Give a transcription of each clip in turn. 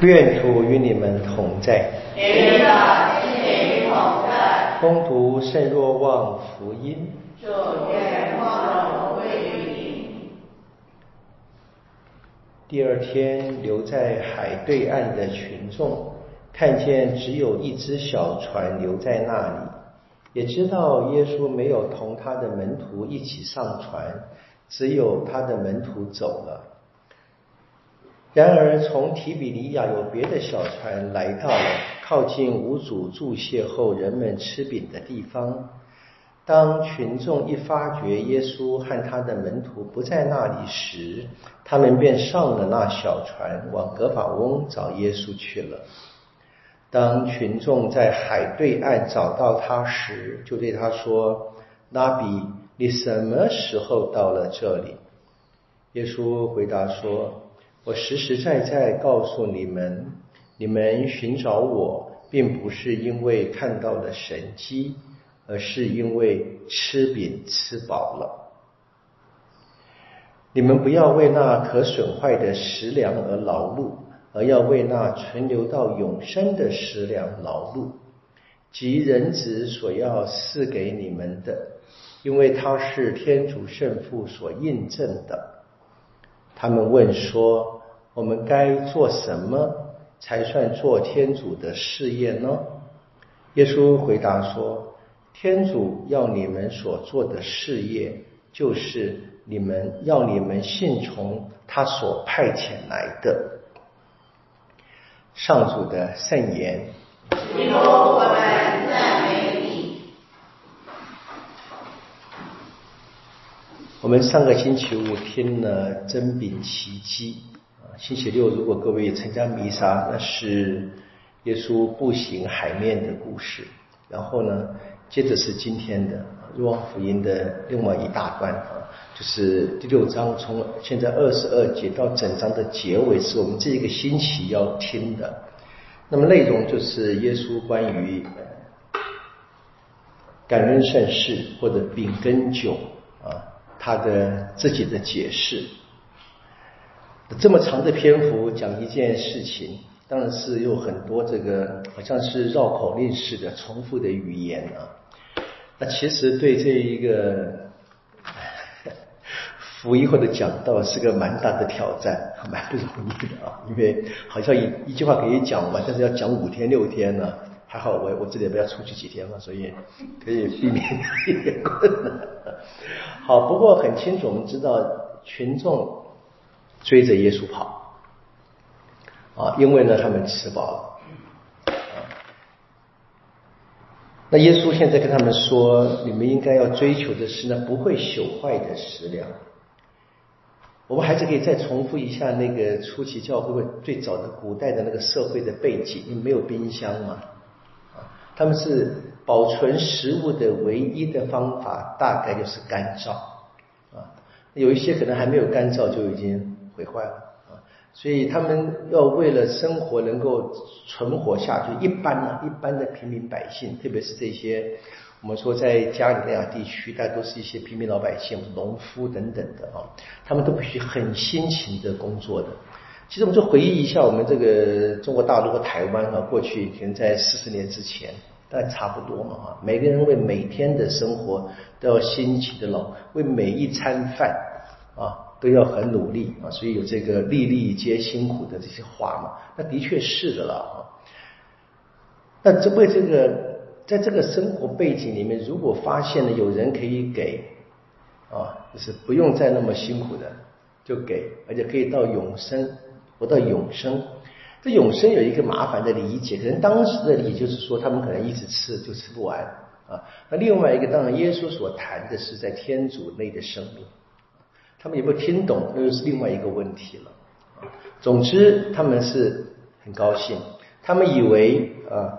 愿主与你们同在。与的心灵同在。恭读圣若望福音。祝愿光荣归于你。第二天，留在海对岸的群众看见只有一只小船留在那里，也知道耶稣没有同他的门徒一起上船，只有他的门徒走了。然而，从提比利亚有别的小船来到了靠近无主注谢后人们吃饼的地方。当群众一发觉耶稣和他的门徒不在那里时，他们便上了那小船，往格法翁找耶稣去了。当群众在海对岸找到他时，就对他说：“拉比，你什么时候到了这里？”耶稣回答说。我实实在在告诉你们，你们寻找我，并不是因为看到了神迹，而是因为吃饼吃饱了。你们不要为那可损坏的食粮而劳碌，而要为那存留到永生的食粮劳碌，即人子所要赐给你们的，因为他是天主圣父所印证的。他们问说。我们该做什么才算做天主的事业呢？耶稣回答说：“天主要你们所做的事业，就是你们要你们信从他所派遣来的。”上主的圣言。我们我们上个星期五听了真饼奇迹啊。星期六，如果各位参加弥撒，那是耶稣步行海面的故事。然后呢，接着是今天的《若望福音》的另外一大段啊，就是第六章，从现在二十二节到整章的结尾，是我们这一个星期要听的。那么内容就是耶稣关于感恩善事或者饼跟酒，他的自己的解释。这么长的篇幅讲一件事情，当然是有很多这个好像是绕口令式的重复的语言啊。那其实对这一个福音或者讲道是个蛮大的挑战，蛮不容易的啊。因为好像一一句话可以讲完，但是要讲五天六天呢。还好我我这里不要出去几天嘛，所以 可以避免一点困难。好，不过很清楚，我们知道群众。追着耶稣跑，啊，因为呢，他们吃饱了。那耶稣现在跟他们说，你们应该要追求的是呢，不会朽坏的食粮。我们还是可以再重复一下那个初期教会最早的古代的那个社会的背景，因为没有冰箱嘛，他们是保存食物的唯一的方法，大概就是干燥，啊，有一些可能还没有干燥就已经。毁坏了啊！所以他们要为了生活能够存活下去，一般呢，一般的平民百姓，特别是这些我们说在加里利亚地区，大都是一些平民老百姓、农夫等等的啊，他们都必须很辛勤的工作的。其实我们就回忆一下，我们这个中国大陆和台湾啊，过去可能在四十年之前，大概差不多嘛哈，每个人为每天的生活都要辛勤的劳，为每一餐饭啊。都要很努力啊，所以有这个“粒粒皆辛苦”的这些话嘛，那的确是的了啊。那这为这个，在这个生活背景里面，如果发现了有人可以给啊，就是不用再那么辛苦的就给，而且可以到永生，活到永生。这永生有一个麻烦的理解，可能当时的理解就是说，他们可能一直吃就吃不完啊。那另外一个，当然耶稣所谈的是在天主内的生命。他们有没有听懂，那又是另外一个问题了。总之，他们是很高兴，他们以为啊，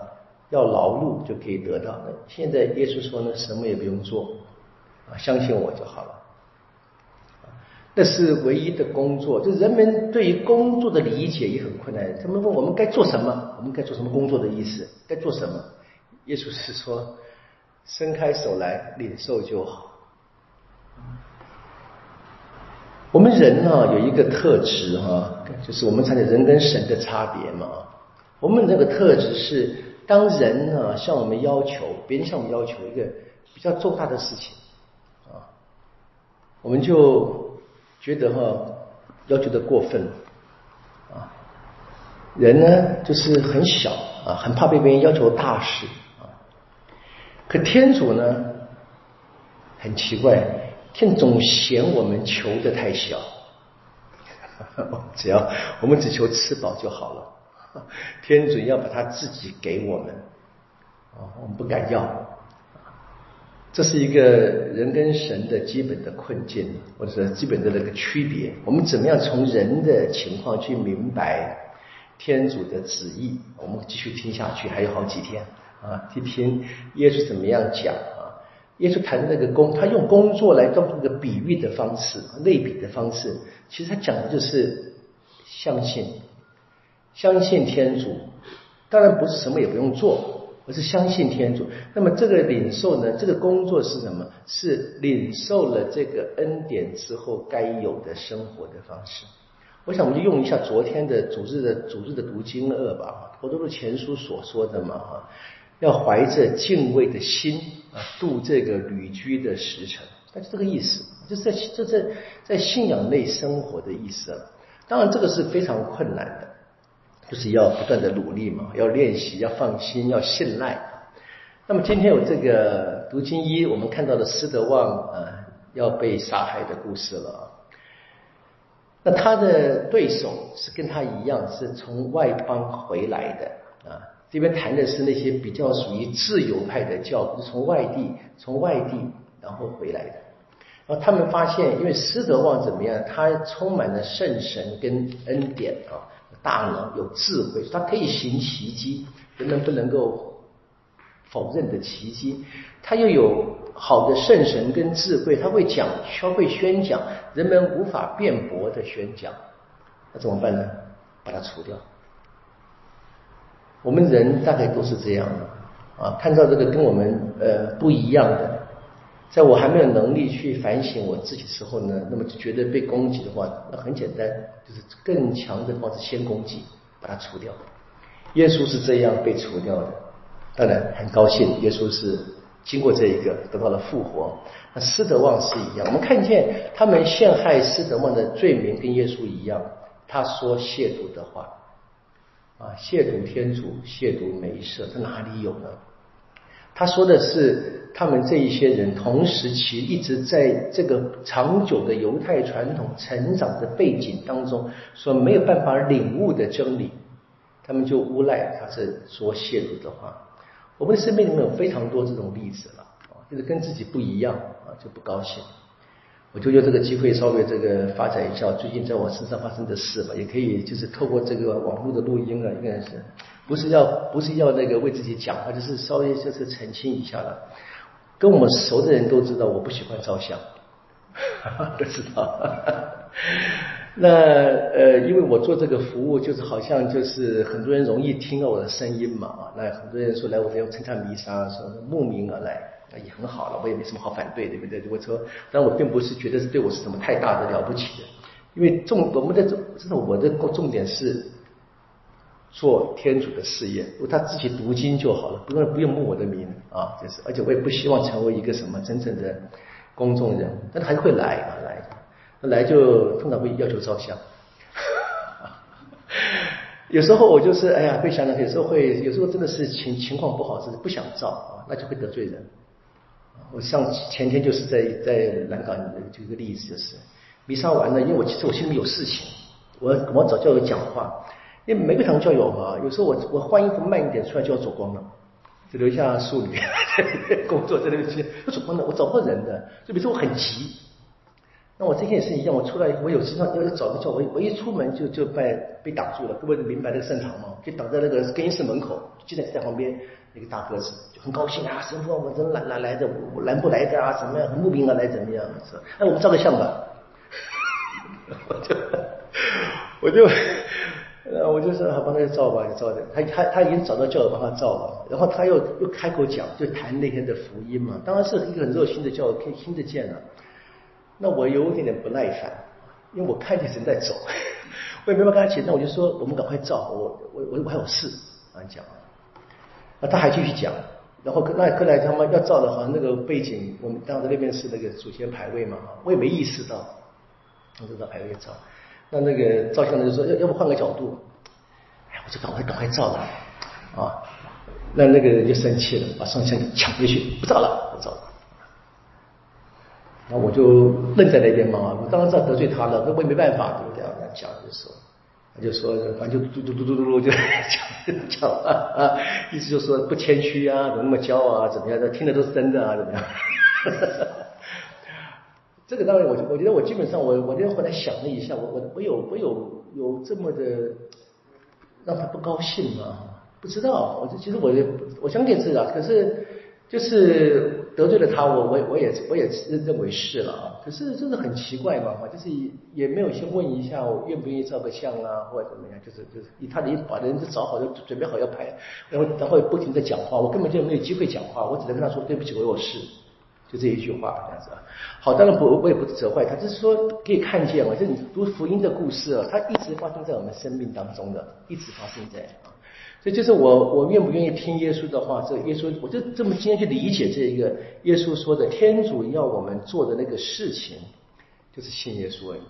要劳碌就可以得到。那现在耶稣说呢，什么也不用做，啊，相信我就好了。这是唯一的工作。就人们对于工作的理解也很困难。他们问我们该做什么，我们该做什么工作的意思？该做什么？耶稣是说，伸开手来领受就好。我们人呢有一个特质哈，就是我们才讲人跟神的差别嘛。我们那个特质是，当人呢向我们要求，别人向我们要求一个比较重大的事情啊，我们就觉得哈要求的过分啊。人呢就是很小啊，很怕被别人要求大事啊。可天主呢很奇怪。天总嫌我们求的太小，只要我们只求吃饱就好了。天主要把他自己给我们，啊，我们不敢要。这是一个人跟神的基本的困境，或者是基本的那个区别。我们怎么样从人的情况去明白天主的旨意？我们继续听下去，还有好几天啊，去听耶稣怎么样讲啊。耶稣谈的那个工，他用工作来当一个比喻的方式、类比的方式，其实他讲的就是相信，相信天主。当然不是什么也不用做，而是相信天主。那么这个领受呢？这个工作是什么？是领受了这个恩典之后该有的生活的方式。我想我们就用一下昨天的主日的主日的读经二吧，佛陀的前书所说的嘛，哈。要怀着敬畏的心啊，度这个旅居的时辰，那就这个意思，就是在这在在信仰内生活的意思了。当然，这个是非常困难的，就是要不断的努力嘛，要练习，要放心，要信赖。那么今天有这个读经一，我们看到的施德旺啊要被杀害的故事了。那他的对手是跟他一样，是从外邦回来的啊。这边谈的是那些比较属于自由派的教，是从外地从外地然后回来的。然后他们发现，因为施德旺怎么样？他充满了圣神跟恩典啊，大能有智慧，他可以行奇迹，人们不能够否认的奇迹。他又有好的圣神跟智慧，他会讲，他会宣讲，人们无法辩驳的宣讲。那怎么办呢？把它除掉。我们人大概都是这样的啊，看到这个跟我们呃不一样的，在我还没有能力去反省我自己时候呢，那么就觉得被攻击的话，那很简单，就是更强的方式先攻击，把它除掉。耶稣是这样被除掉的，当然很高兴，耶稣是经过这一个得到了复活。那施德旺是一样，我们看见他们陷害施德旺的罪名跟耶稣一样，他说亵渎的话。啊，亵渎天主，亵渎梅瑟，他哪里有呢？他说的是他们这一些人同时期一直在这个长久的犹太传统成长的背景当中，所没有办法领悟的真理，他们就诬赖他是说亵渎的话。我们的生命里面有非常多这种例子了，啊，就是跟自己不一样啊，就不高兴。我就用这个机会稍微这个发展一下最近在我身上发生的事吧，也可以就是透过这个网络的录音啊，应该是不是要不是要那个为自己讲，而就是稍微就是澄清一下了。跟我们熟的人都知道，我不喜欢照相，都知道。那呃，因为我做这个服务，就是好像就是很多人容易听到我的声音嘛啊，那很多人说来我这要参加弥撒，说慕名而来。那也很好了，我也没什么好反对，对不对？我说，但我并不是觉得是对我是什么太大的了不起的，因为重我们的重，真的我的重点是做天主的事业，如果他自己读经就好了，不用不用慕我的名啊，就是，而且我也不希望成为一个什么真正的公众人，但他还是会来啊来，来就通常会要求照相，有时候我就是哎呀会想到，有时候会有时候真的是情情况不好，是不想照啊，那就会得罪人。我上前天就是在在南港就一个例子，就是弥撒完了，因为我其实我心里有事情，我我找教友讲话，因为每个堂教友啊，有时候我我换衣服慢一点出来就要走光了，只留下淑女 工作在那边去，要走光了，我找不到人的，就比如说我很急，那我这天也是一样，我出来我有时常要找个教，我我一出门就就被被挡住了，各位明白那个圣堂吗？就挡在那个更衣室门口，就在在旁边。那个大个子就很高兴啊，神父，我真哪哪来的，我来不来的啊？怎么样？慕名而来怎么样？是，哎，我们照个相吧。我就我就呃，我就说好，帮他照吧，就照的。他他他已经找到教友帮他照了，然后他又又开口讲，就谈那天的福音嘛。当然是一个很热心的教友，可以听得见了。那我有点点不耐烦，因为我看见神在走，我也没办法跟他解释，那我就说我们赶快照，我我我我还有事啊讲，那他还继续讲，然后那后来他们要照的，好像那个背景，我们当时那边是那个祖先牌位嘛，我也没意识到，我就到牌位照，那那个照相的就说要要不换个角度，哎，我就赶快赶快照了啊，那那个人就生气了，把双枪抢回去，不照了，不照了。那我就愣在那边嘛，我当然知道得罪他了，那我也没办法，对不对？他讲就说，他就说，反正就嘟嘟嘟嘟嘟嘟就讲讲啊，意思就说不谦虚啊，怎么那么骄傲啊，怎么样的？听的都是真的啊，怎么样？这个当然，我我觉得我基本上，我我那天后来想了一下，我我我有我有有这么的让他不高兴吗？不知道，我就其实我也我相信是啊，可是就是。得罪了他，我我我也我也认认为是了啊。可是真的很奇怪嘛，就是也没有先问一下我愿不愿意照个相啊，或者怎么样，就是就是以他的把人都找好，就准备好要拍，然后然后不停的讲话，我根本就没有机会讲话，我只能跟他说对不起，我有事，就这一句话这样子啊。好，当然不，我也不责怪他，就是说可以看见嘛，就你读福音的故事啊，它一直发生在我们生命当中的，一直发生在啊。所以就是我，我愿不愿意听耶稣的话？这耶稣，我就这么今天去理解这一个耶稣说的，天主要我们做的那个事情，就是信耶稣而已。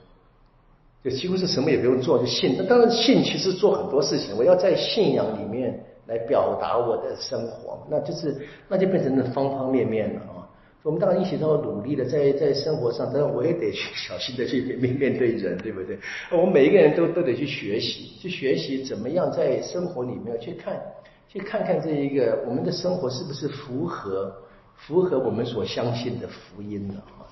就几乎是什么也不用做，就信。那当然信，其实做很多事情。我要在信仰里面来表达我的生活，那就是那就变成了方方面面了啊。我们当然一起都要努力的，在在生活上，但是我也得去小心的去面面对人，对不对？我们每一个人都都得去学习，去学习怎么样在生活里面去看，去看看这一个我们的生活是不是符合符合我们所相信的福音的啊？